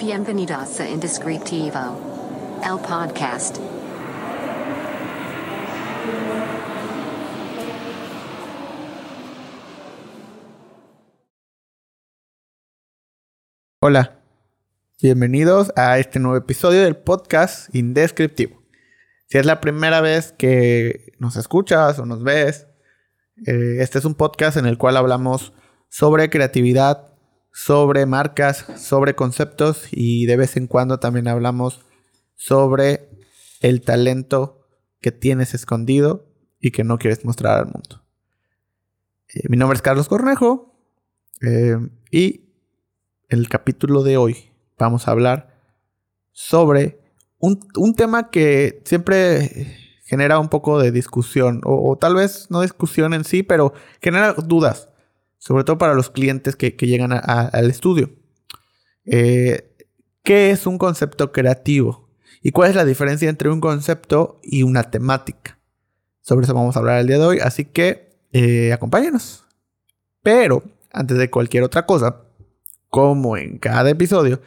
Bienvenidos a Indescriptivo, el podcast. Hola, bienvenidos a este nuevo episodio del podcast Indescriptivo. Si es la primera vez que nos escuchas o nos ves, eh, este es un podcast en el cual hablamos sobre creatividad, sobre marcas, sobre conceptos y de vez en cuando también hablamos sobre el talento que tienes escondido y que no quieres mostrar al mundo. Eh, mi nombre es Carlos Cornejo eh, y el capítulo de hoy vamos a hablar sobre un, tema que siempre genera un poco de discusión, o, tal vez no discusión en sí, pero genera dudas, sobre todo para los clientes que, llegan al estudio. Eh, ¿Qué es un concepto creativo? ¿Y cuál es la diferencia entre un concepto y una temática? Sobre eso vamos a hablar el día de hoy, así que eh, acompáñenos. Pero, antes de cualquier otra cosa, como en cada episodio,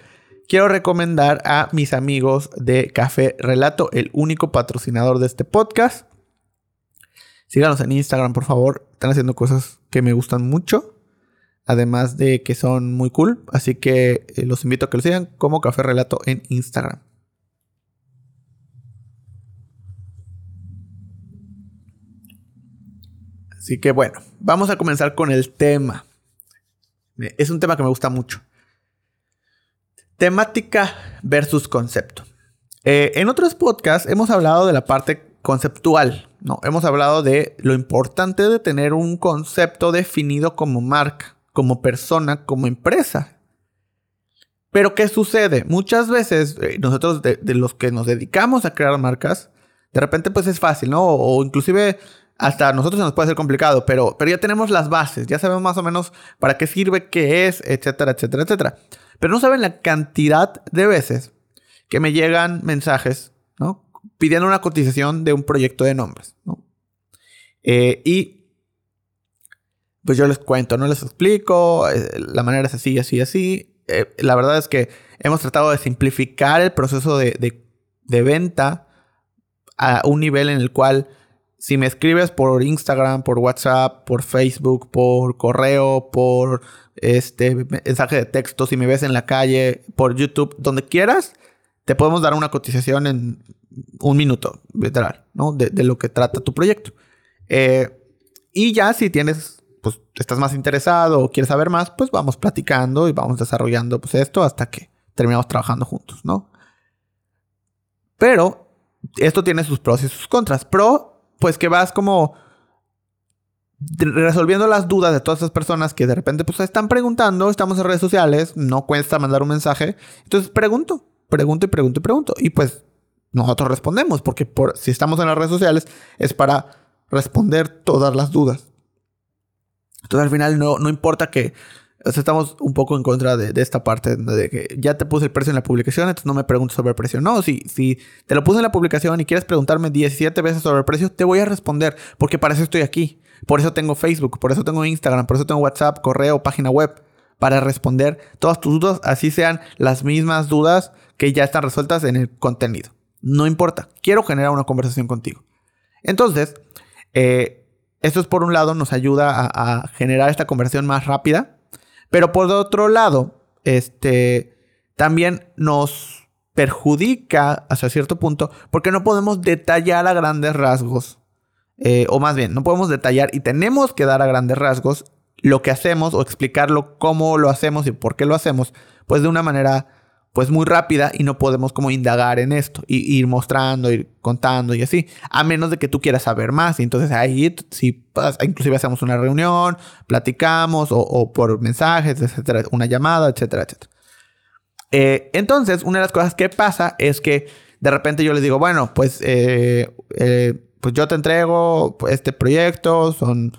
quiero recomendar a mis amigos de Café Relato, el único patrocinador de este podcast. Síganos en Instagram, por favor. Están haciendo cosas que me gustan mucho. Además de que son muy cool. Así que eh, los invito a que lo sigan como Café Relato en Instagram. Así que bueno, vamos a comenzar con el tema. Es un tema que me gusta mucho. Temática versus concepto. Eh, en otros podcasts hemos hablado de la parte conceptual, ¿no? Hemos hablado de lo importante de tener un concepto definido como marca, como persona, como empresa. Pero ¿qué sucede? Muchas veces eh, nosotros de, los que nos dedicamos a crear marcas, de repente pues es fácil, ¿no? O, inclusive hasta nosotros nos puede ser complicado, pero, pero ya tenemos las bases, ya sabemos más o menos para qué sirve, qué es, etcétera, etcétera, etcétera. Pero no saben la cantidad de veces que me llegan mensajes. Pidiendo una cotización de un proyecto de nombres, ¿no? Eh, y pues yo les cuento, no les explico, eh, la manera es así, así, así. Eh, la verdad es que hemos tratado de simplificar el proceso de, de venta a un nivel en el cual si me escribes por Instagram, por WhatsApp, por Facebook, por correo, por este mensaje de texto, si me ves en la calle, por YouTube, donde quieras, te podemos dar una cotización en un minuto, literal, ¿no? De, lo que trata tu proyecto. Eh, y ya si tienes, pues estás más interesado o quieres saber más, pues vamos platicando y vamos desarrollando pues esto hasta que terminamos trabajando juntos, ¿no? Pero esto tiene sus pros y sus contras. Pro pues que vas como resolviendo las dudas de todas esas personas que de repente pues están preguntando, estamos en redes sociales, no cuesta mandar un mensaje, entonces pregunto, pregunto y pregunto y pregunto y pues nosotros respondemos porque por, si estamos en las redes sociales es para responder todas las dudas. Entonces al final no, no importa que estamos un poco en contra de, esta parte de que ya te puse el precio en la publicación, entonces no me preguntes sobre el precio. No, si, si te lo puse en la publicación y quieres preguntarme 17 veces sobre el precio, te voy a responder, porque para eso estoy aquí. Por eso tengo Facebook, por eso tengo Instagram, por eso tengo WhatsApp, correo, página web, para responder todas tus dudas, así sean las mismas dudas que ya están resueltas en el contenido. No importa, quiero generar una conversación contigo. Entonces, eh, esto es por un lado, nos ayuda a generar esta conversación más rápida pero por otro lado, este, también nos perjudica hasta cierto punto porque no podemos detallar a grandes rasgos. Eh, o más bien, no podemos detallar y tenemos que dar a grandes rasgos lo que hacemos o explicarlo cómo lo hacemos y por qué lo hacemos, pues de una manera pues muy rápida y no podemos como indagar en esto y ir mostrando, ir contando y así, a menos de que tú quieras saber más. Y entonces ahí si inclusive hacemos una reunión, platicamos o, por mensajes, etcétera, una llamada, etcétera, etcétera. Eh, entonces, una de las cosas que pasa es que de repente yo les digo, bueno, pues, eh, eh, pues yo te entrego este proyecto, son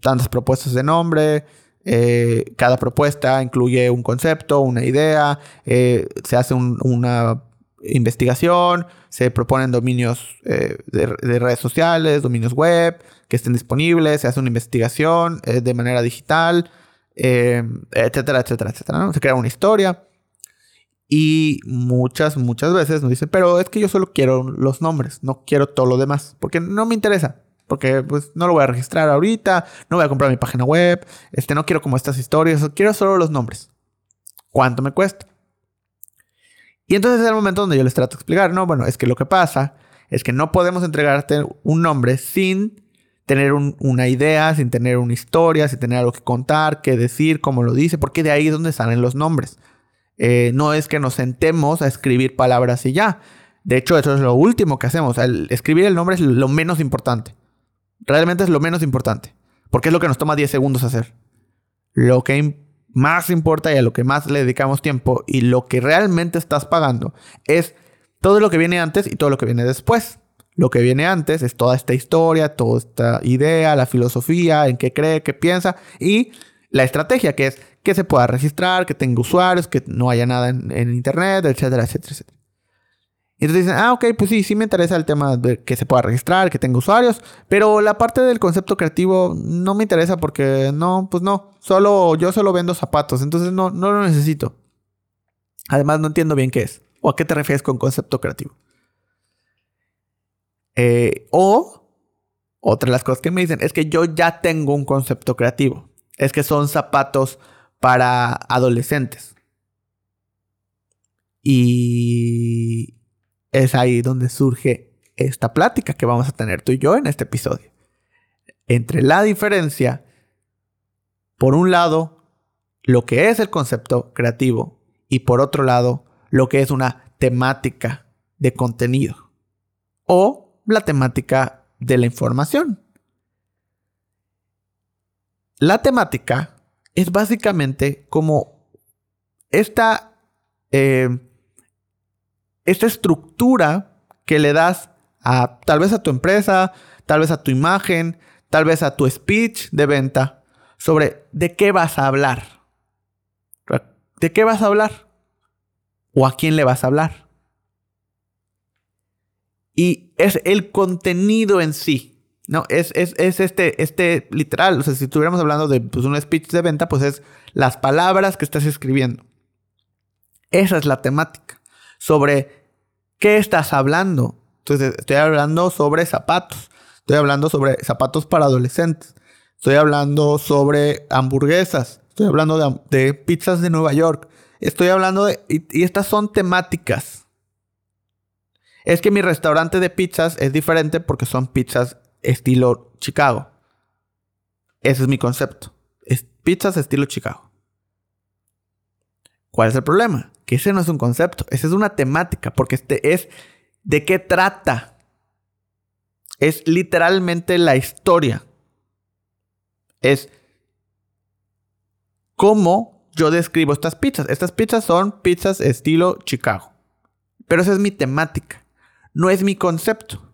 tantas propuestas de nombre, eh, cada propuesta incluye un concepto, una idea, eh, se hace una investigación, se proponen dominios eh, de, redes sociales, dominios web que estén disponibles, se hace una investigación de manera digital, etcétera, etcétera, etcétera. Se crea una historia. Y muchas, muchas veces nos dicen, pero es que yo solo quiero los nombres, no quiero todo lo demás, porque no me interesa. Porque pues no lo voy a registrar ahorita, no voy a comprar mi página web, este, no quiero como estas historias, quiero solo los nombres. ¿Cuánto me cuesta? Y entonces es el momento donde yo les trato de explicar, no, bueno, es que lo que pasa es que no podemos entregarte un nombre sin tener una idea, sin tener una historia, sin tener algo que contar, que decir, cómo lo dice, porque de ahí es donde salen los nombres. Eh, no es que nos sentemos a escribir palabras y ya. De hecho, eso es lo último que hacemos. escribir el nombre es lo menos importante. Realmente es lo menos importante. Porque es lo que nos toma 10 segundos hacer. Lo que más importa y a lo que más le dedicamos tiempo y lo que realmente estás pagando es todo lo que viene antes y todo lo que viene después. Lo que viene antes es toda esta historia, toda esta idea, la filosofía, en qué cree, qué piensa y la estrategia, que es que se pueda registrar, que tenga usuarios, que no haya nada en, internet, etcétera, etcétera, etcétera. Y entonces dicen, ah, ok, pues sí, sí me interesa el tema de que se pueda registrar, que tenga usuarios, pero la parte del concepto creativo no me interesa porque no, pues no, solo yo solo vendo zapatos, entonces no, no lo necesito. Además no entiendo bien qué es o a qué te refieres con concepto creativo. Eh, o otra de las cosas que me dicen es que yo ya tengo un concepto creativo. Es que son zapatos para adolescentes. Y es ahí donde surge esta plática que vamos a tener tú y yo en este episodio. Entre la diferencia, por un lado, lo que es el concepto creativo y por otro lado, lo que es una temática de contenido o la temática de la información. La temática es básicamente como esta, eh, esta estructura que le das a tal vez a tu empresa, tal vez a tu imagen, tal vez a tu speech de venta sobre de qué vas a hablar. ¿De qué vas a hablar? ¿O a quién le vas a hablar? Y es el contenido en sí. No, es, es, este, este literal. O sea, si estuviéramos hablando de pues, un speech de venta, pues es las palabras que estás escribiendo. Esa es la temática. Sobre qué estás hablando. Entonces, estoy hablando sobre zapatos. Estoy hablando sobre zapatos para adolescentes. Estoy hablando sobre hamburguesas. Estoy hablando de, pizzas de Nueva York. Estoy hablando de... Y, estas son temáticas. Es que mi restaurante de pizzas es diferente porque son pizzas estilo Chicago. Ese es mi concepto. Pizzas estilo Chicago. ¿Cuál es el problema? Que ese no es un concepto, esa es una temática, porque este es de qué trata. Es literalmente la historia. Es cómo yo describo estas pizzas. Estas pizzas son pizzas estilo Chicago. Pero esa es mi temática, no es mi concepto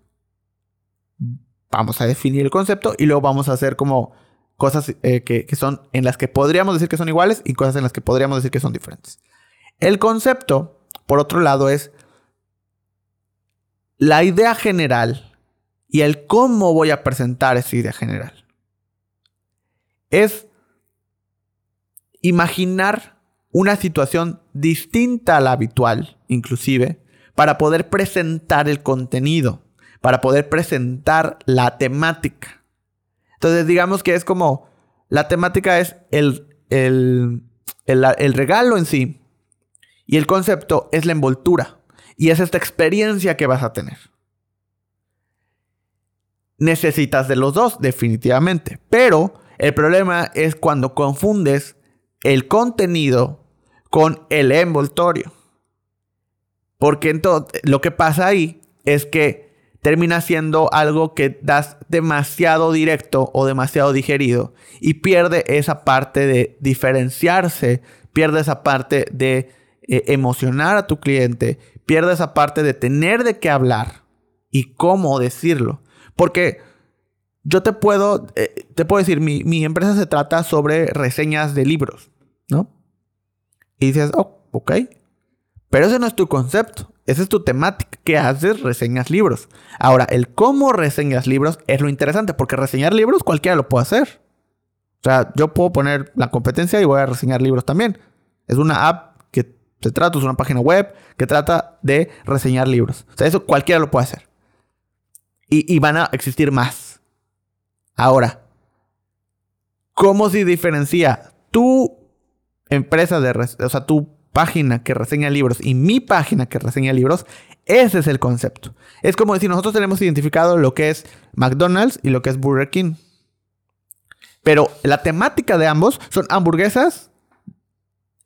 vamos a definir el concepto y luego vamos a hacer como cosas eh, que, son en las que podríamos decir que son iguales y cosas en las que podríamos decir que son diferentes. El concepto, por otro lado, es la idea general y el cómo voy a presentar esa idea general. Es imaginar una situación distinta a la habitual, inclusive, para poder presentar el contenido para poder presentar la temática. Entonces, digamos que es como, la temática es el, el, el, regalo en sí y el concepto es la envoltura y es esta experiencia que vas a tener. Necesitas de los dos, definitivamente. Pero el problema es cuando confundes el contenido con el envoltorio. Porque entonces lo que pasa ahí es que termina siendo algo que das demasiado directo o demasiado digerido y pierde esa parte de diferenciarse, pierde esa parte de eh, emocionar a tu cliente, pierde esa parte de tener de qué hablar y cómo decirlo. Porque yo te puedo, eh, te puedo decir, mi, mi, empresa se trata sobre reseñas de libros, ¿no? Y dices, oh, ok. Pero ese no es tu concepto. Esa es tu temática. ¿Qué haces? Reseñas libros. Ahora, el cómo reseñas libros es lo interesante, porque reseñar libros cualquiera lo puede hacer. O sea, yo puedo poner la competencia y voy a reseñar libros también. Es una app que se trata, es una página web que trata de reseñar libros. O sea, eso cualquiera lo puede hacer. Y, van a existir más. Ahora, ¿cómo se diferencia tu empresa de, o sea, tu página que reseña libros y mi página que reseña libros? Ese es el concepto. Es como decir, nosotros tenemos identificado lo que es McDonald's y lo que es Burger King. Pero la temática de ambos son hamburguesas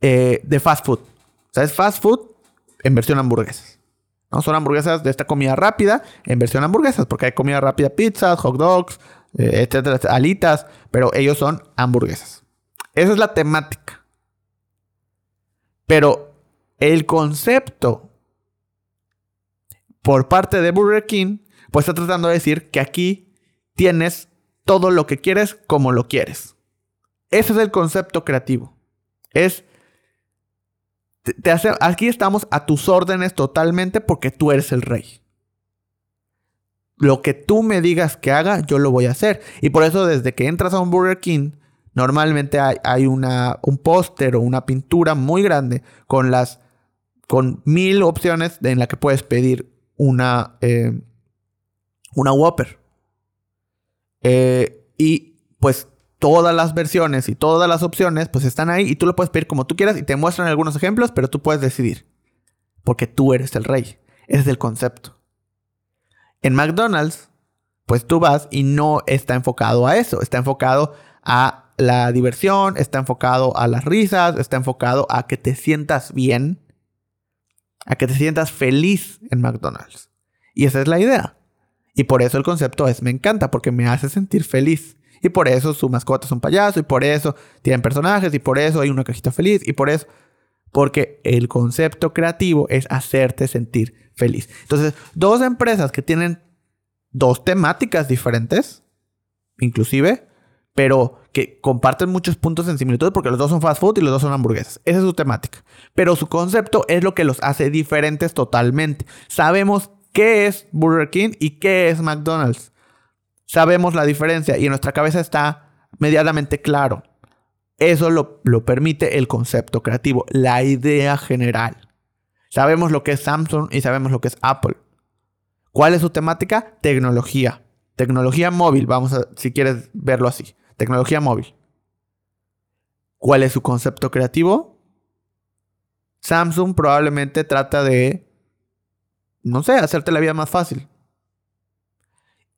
eh, de fast food. O sea, es fast food en versión hamburguesas. ¿no? Son hamburguesas de esta comida rápida en versión hamburguesas, porque hay comida rápida, pizzas, hot dogs, eh, etcétera, alitas, pero ellos son hamburguesas. Esa es la temática. Pero el concepto por parte de Burger King, pues está tratando de decir que aquí tienes todo lo que quieres como lo quieres. Ese es el concepto creativo. Es te, hace, aquí estamos a tus órdenes totalmente porque tú eres el rey. Lo que tú me digas que haga, yo lo voy a hacer. Y por eso desde que entras a un Burger King, normalmente hay, una, un póster o una pintura muy grande con las con mil opciones en la que puedes pedir una, eh, una Whopper. Eh, y pues todas las versiones y todas las opciones pues están ahí y tú lo puedes pedir como tú quieras y te muestran algunos ejemplos, pero tú puedes decidir. Porque tú eres el rey. Ese es el concepto. En McDonald's, pues tú vas y no está enfocado a eso, está enfocado a la diversión, está enfocado a las risas, está enfocado a que te sientas bien, a que te sientas feliz en McDonald's. Y esa es la idea. Y por eso el concepto es me encanta, porque me hace sentir feliz. Y por eso su mascota es un payaso, y por eso tienen personajes, y por eso hay una cajita feliz, y por eso. Porque el concepto creativo es hacerte sentir feliz. Entonces, dos empresas que tienen dos temáticas diferentes, inclusive, pero que comparten muchos puntos en similitud porque los dos son fast food y los dos son hamburguesas. Esa es su temática. Pero su concepto es lo que los hace diferentes totalmente. Sabemos qué es Burger King y qué es McDonald's sabemos la diferencia y en nuestra cabeza está medianamente claro. Eso lo, permite el concepto creativo, la idea general. Sabemos lo que es Samsung y sabemos lo que es Apple. ¿Cuál es su temática? Tecnología. Tecnología móvil, vamos a, si quieres verlo así. Tecnología móvil. ¿Cuál es su concepto creativo? Samsung probablemente trata de, no sé, hacerte la vida más fácil.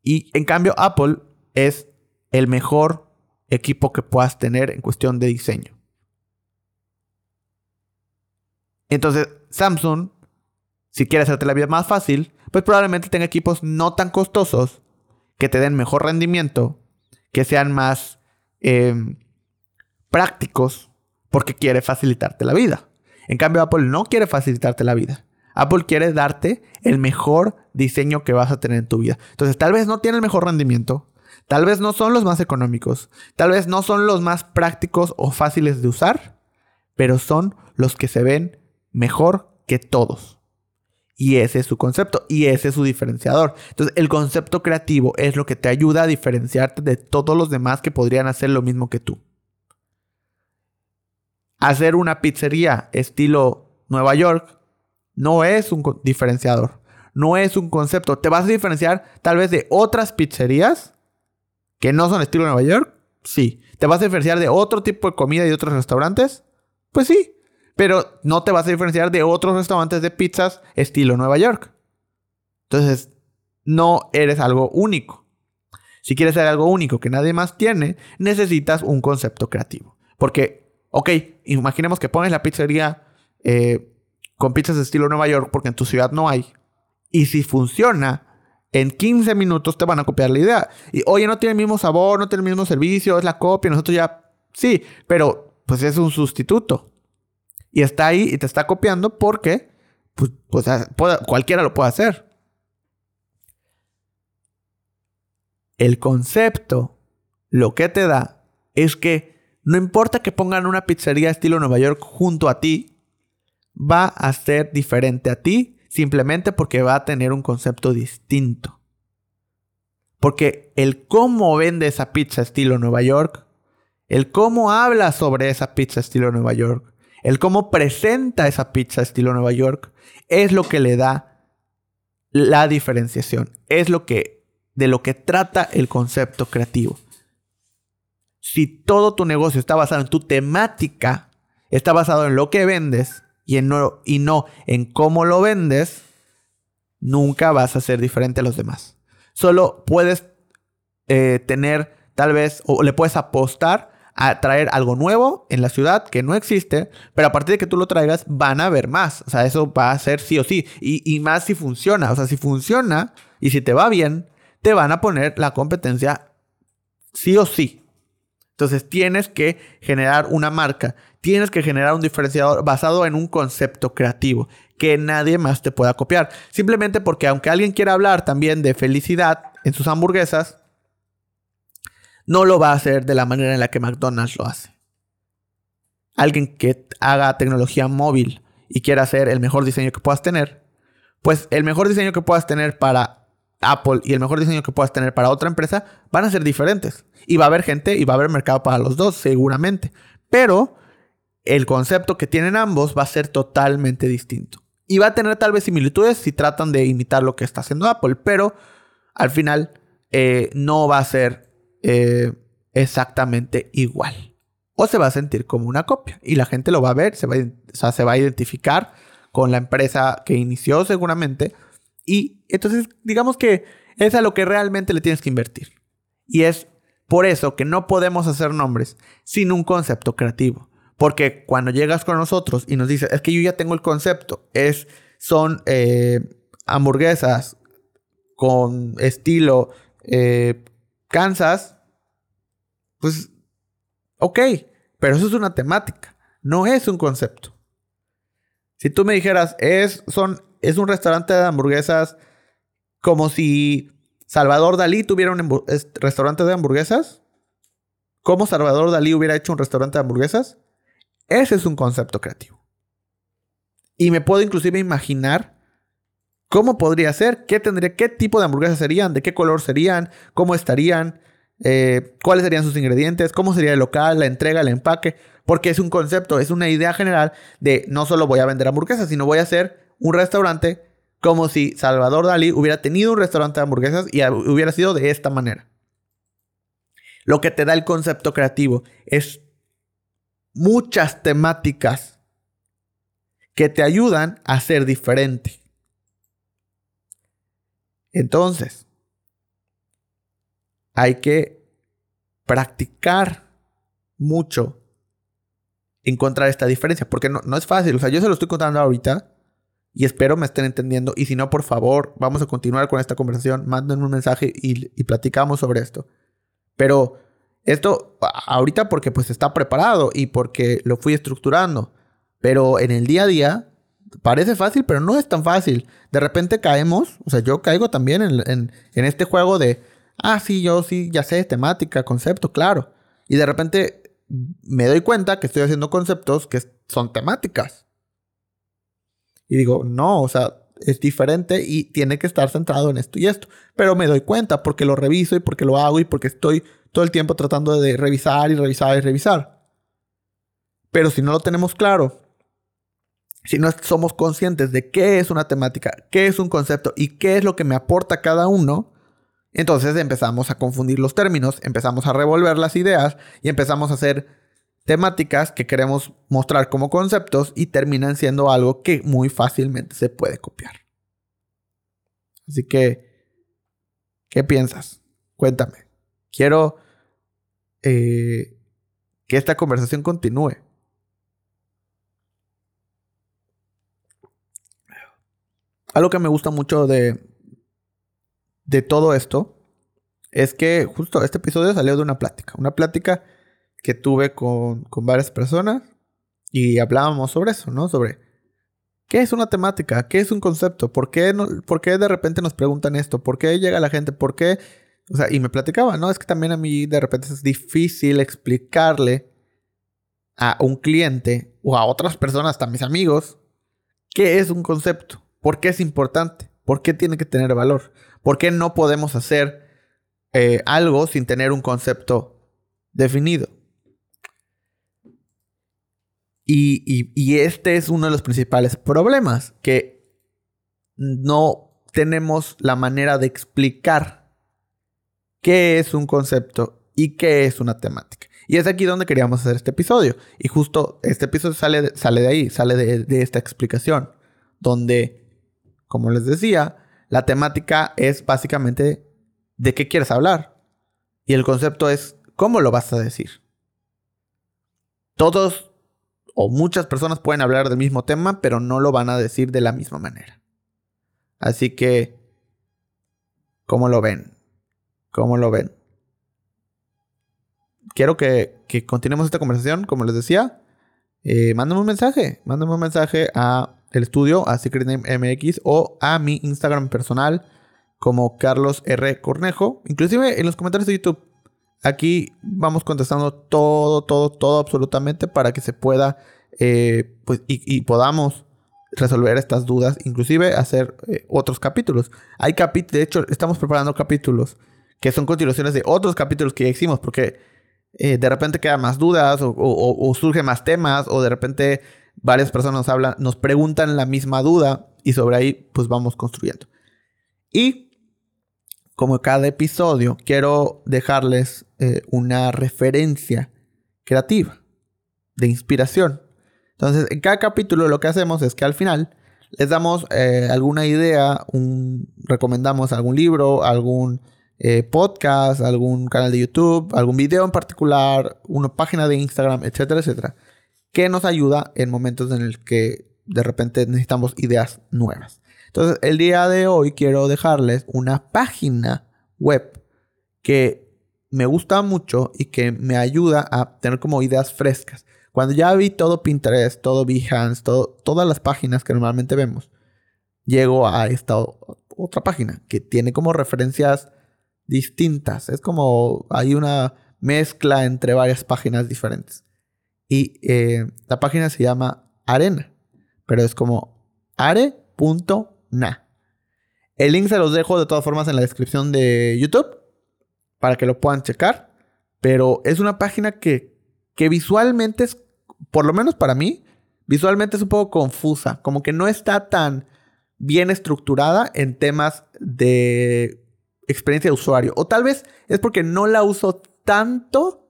Y en cambio, Apple es el mejor equipo que puedas tener en cuestión de diseño. Entonces, Samsung, si quiere hacerte la vida más fácil, pues probablemente tenga equipos no tan costosos, que te den mejor rendimiento, que sean más em, prácticos, porque quiere facilitarte la vida. En cambio, Apple no quiere facilitarte la vida. Apple quiere darte el mejor diseño que vas a tener en tu vida. Entonces, tal vez no tiene el mejor rendimiento, tal vez no son los más económicos, tal vez no son los más prácticos o fáciles de usar, pero son los que se ven mejor que todos. Y ese es su concepto y ese es su diferenciador. Entonces, el concepto creativo es lo que te ayuda a diferenciarte de todos los demás que podrían hacer lo mismo que tú. Hacer una pizzería estilo Nueva York no es un diferenciador. No es un concepto. Te vas a diferenciar tal vez de otras pizzerías que no son estilo Nueva York. Sí. ¿Te vas a diferenciar de otro tipo de comida y otros restaurantes? Pues sí. Pero no te vas a diferenciar de otros restaurantes de pizzas estilo Nueva York. Entonces, no eres algo único. Si quieres ser algo único que nadie más tiene, necesitas un concepto creativo. Porque, ok, imaginemos que pones la pizzería eh, con pizzas de estilo Nueva York porque en tu ciudad no hay. Y si funciona, en 15 minutos te van a copiar la idea. Y oye, no tiene el mismo sabor, no tiene el mismo servicio, es la copia, nosotros ya... Sí, pero pues es un sustituto. Y está ahí y te está copiando porque pues, pues cualquiera lo puede hacer. El concepto lo que te da es que no importa que pongan una pizzería estilo Nueva York junto a ti, va a ser diferente a ti simplemente porque va a tener un concepto distinto. Porque el cómo vende esa pizza estilo Nueva York, el cómo habla sobre esa pizza estilo Nueva York, El cómo presenta esa pizza estilo Nueva York es lo que le da la diferenciación. Es lo que de lo que trata el concepto creativo. Si todo tu negocio está basado en tu temática, está basado en lo que vendes y, no, y no en cómo lo vendes, nunca vas a ser diferente a los demás. Solo puedes eh, tener tal vez, o le puedes apostar a traer algo nuevo en la ciudad que no existe, pero a partir de que tú lo traigas van a haber más. O sea, eso va a ser sí o sí. Y, y más si funciona. O sea, si funciona y si te va bien, te van a poner la competencia sí o sí. Entonces tienes que generar una marca, tienes que generar un diferenciador basado en un concepto creativo que nadie más te pueda copiar. Simplemente porque aunque alguien quiera hablar también de felicidad en sus hamburguesas, no lo va a hacer de la manera en la que McDonald's lo hace. Alguien que haga tecnología móvil y quiera hacer el mejor diseño que puedas tener, pues el mejor diseño que puedas tener para Apple y el mejor diseño que puedas tener para otra empresa van a ser diferentes. Y va a haber gente y va a haber mercado para los dos, seguramente. Pero el concepto que tienen ambos va a ser totalmente distinto. Y va a tener tal vez similitudes si tratan de imitar lo que está haciendo Apple, pero al final eh, no va a ser eh, exactamente igual. O se va a sentir como una copia. Y la gente lo va a ver, se va a, se va a identificar con la empresa que inició seguramente. Y entonces digamos que es a lo que realmente le tienes que invertir. Y es por eso que no podemos hacer nombres sin un concepto creativo. Porque cuando llegas con nosotros y nos dices, es que yo ya tengo el concepto, es, son eh, hamburguesas con estilo eh, Kansas, pues, ok, pero eso es una temática, no es un concepto. Si tú me dijeras, es, son, es un restaurante de hamburguesas como si Salvador Dalí tuviera un restaurante de hamburguesas, ¿cómo Salvador Dalí hubiera hecho un restaurante de hamburguesas? Ese es un concepto creativo. Y me puedo inclusive imaginar ¿Cómo podría ser? ¿Qué tendría? ¿Qué tipo de hamburguesas serían? ¿De qué color serían? ¿Cómo estarían? Eh, ¿Cuáles serían sus ingredientes? ¿Cómo sería el local, la entrega, el empaque? Porque es un concepto, es una idea general de no solo voy a vender hamburguesas, sino voy a hacer un restaurante como si Salvador Dalí hubiera tenido un restaurante de hamburguesas y hubiera sido de esta manera. Lo que te da el concepto creativo es muchas temáticas que te ayudan a ser diferente. Entonces, hay que practicar mucho encontrar esta diferencia, porque no, es fácil. O sea, yo se lo estoy contando ahorita y espero me estén entendiendo. Y si no, por favor, vamos a continuar con esta conversación. Manden un mensaje y, y platicamos sobre esto. Pero esto ahorita porque pues está preparado y porque lo fui estructurando. Pero en el día a día parece fácil, pero no es tan fácil. De repente caemos, o sea, yo caigo también en, este juego de, ah, sí, yo sí, ya sé, temática, concepto, claro. Y de repente me doy cuenta que estoy haciendo conceptos que son temáticas. Y digo, no, o sea, es diferente y tiene que estar centrado en esto y esto. Pero me doy cuenta porque lo reviso y porque lo hago y porque estoy todo el tiempo tratando de revisar y revisar y revisar. Pero si no lo tenemos claro si no somos conscientes de qué es una temática, qué es un concepto y qué es lo que me aporta cada uno, entonces empezamos a confundir los términos, empezamos a revolver las ideas y empezamos a hacer temáticas que queremos mostrar como conceptos y terminan siendo algo que muy fácilmente se puede copiar. Así que, ¿qué piensas? Cuéntame. Quiero eh, que esta conversación continúe. Algo que me gusta mucho de, de todo esto es que justo este episodio salió de una plática. Una plática que tuve con, varias personas y hablábamos sobre eso, ¿no? Sobre qué es una temática, qué es un concepto, por qué, por qué de repente nos preguntan esto, por qué llega la gente, por qué... O sea, y me platicaba, ¿no? Es que también a mí de repente es difícil explicarle a un cliente o a otras personas, hasta mis amigos, qué es un concepto. ¿Por qué es importante? ¿Por qué tiene que tener valor? ¿Por qué no podemos hacer eh, algo sin tener un concepto definido? Y, este es uno de los principales problemas, que no tenemos la manera de explicar qué es un concepto y qué es una temática. Y es aquí donde queríamos hacer este episodio. Y justo este episodio sale sale de ahí, sale de, de esta explicación, donde, como les decía, la temática es básicamente de qué quieres hablar. Y el concepto es cómo lo vas a decir. Todos o muchas personas pueden hablar del mismo tema, pero no lo van a decir de la misma manera. Así que, ¿cómo lo ven? ¿Cómo lo ven? Quiero que, continuemos esta conversación, como les decía. Eh, mándame un mensaje, mándame un mensaje a el estudio, a Secret Name MX o a mi Instagram personal como Carlos R. Cornejo. Inclusive en los comentarios de YouTube Aquí vamos contestando todo, todo, todo absolutamente para que se pueda, eh, pues, y, podamos resolver estas dudas, inclusive hacer eh, otros capítulos. Hay capítulos, de hecho, estamos preparando capítulos que son continuaciones de otros capítulos que ya hicimos, porque eh, de repente quedan más dudas o, surgen más temas, o de repente varias personas nos hablan, nos preguntan la misma duda y sobre ahí pues vamos construyendo. Y como cada episodio, quiero dejarles eh, una referencia creativa, de inspiración. Entonces, en cada capítulo lo que hacemos es que al final les damos eh, alguna idea, un, recomendamos algún libro, algún eh, podcast, algún canal de YouTube, algún video en particular, una página de Instagram, etcétera, etcétera, que nos ayuda en momentos en el que de repente necesitamos ideas nuevas. Entonces, el día de hoy quiero dejarles una página web que me gusta mucho y que me ayuda a tener como ideas frescas. Cuando ya vi todo Pinterest, todo Behance, todo, todas las páginas que normalmente vemos, llego a esta otra página que tiene como referencias distintas. Es como hay una mezcla entre varias páginas diferentes. Y eh, la página se llama Arena, pero es como are.com Nah. El link se los dejo de todas formas en la descripción de YouTube para que lo puedan checar. Pero es una página que, que visualmente es, por lo menos para mí, visualmente es un poco confusa. Como que no está tan bien estructurada en temas de experiencia de usuario. O tal vez es porque no la uso tanto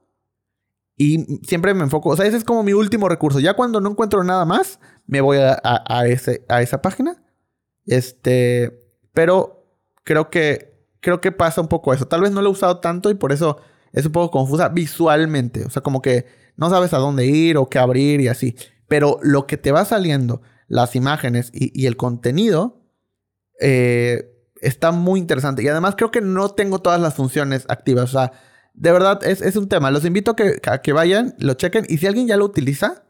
y siempre me enfoco. O sea, ese es como mi último recurso. Ya cuando no encuentro nada más, me voy a, ese, a esa página. Este, pero creo que, creo que pasa un poco eso. Tal vez no lo he usado tanto y por eso es un poco confusa visualmente. O sea, como que no sabes a dónde ir o qué abrir y así. Pero lo que te va saliendo, las imágenes y, el contenido, eh, está muy interesante. Y además creo que no tengo todas las funciones activas. O sea, de verdad es, un tema. Los invito a que, a que vayan, lo chequen. Y si alguien ya lo utiliza,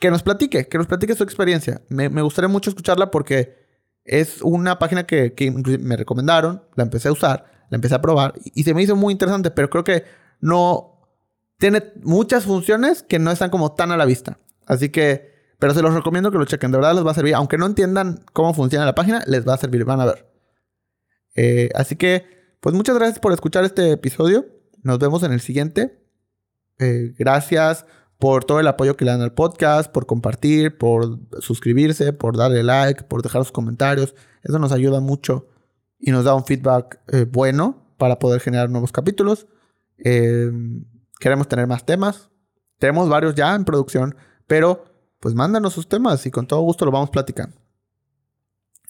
que nos platique, que nos platique su experiencia. Me, me gustaría mucho escucharla porque es una página que, me recomendaron, la empecé a usar, la empecé a probar y, se me hizo muy interesante, pero creo que no tiene muchas funciones que no están como tan a la vista. Así que, pero se los recomiendo que lo chequen, de verdad les va a servir, aunque no entiendan cómo funciona la página, les va a servir, van a ver. Eh, así que, pues muchas gracias por escuchar este episodio. Nos vemos en el siguiente. Eh, gracias por todo el apoyo que le dan al podcast, por compartir, por suscribirse, por darle like, por dejar sus comentarios. Eso nos ayuda mucho y nos da un feedback eh, bueno para poder generar nuevos capítulos. Eh, queremos tener más temas. Tenemos varios ya en producción, pero pues mándanos sus temas y con todo gusto lo vamos platicando.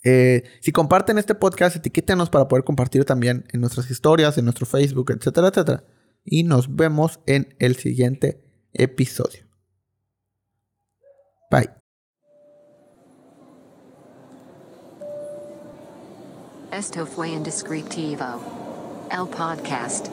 Eh, si comparten este podcast, etiquétenos para poder compartir también en nuestras historias, en nuestro Facebook, etcétera, etcétera. Y nos vemos en el siguiente episodio. Bye. Esto fue Indescriptivo. El podcast.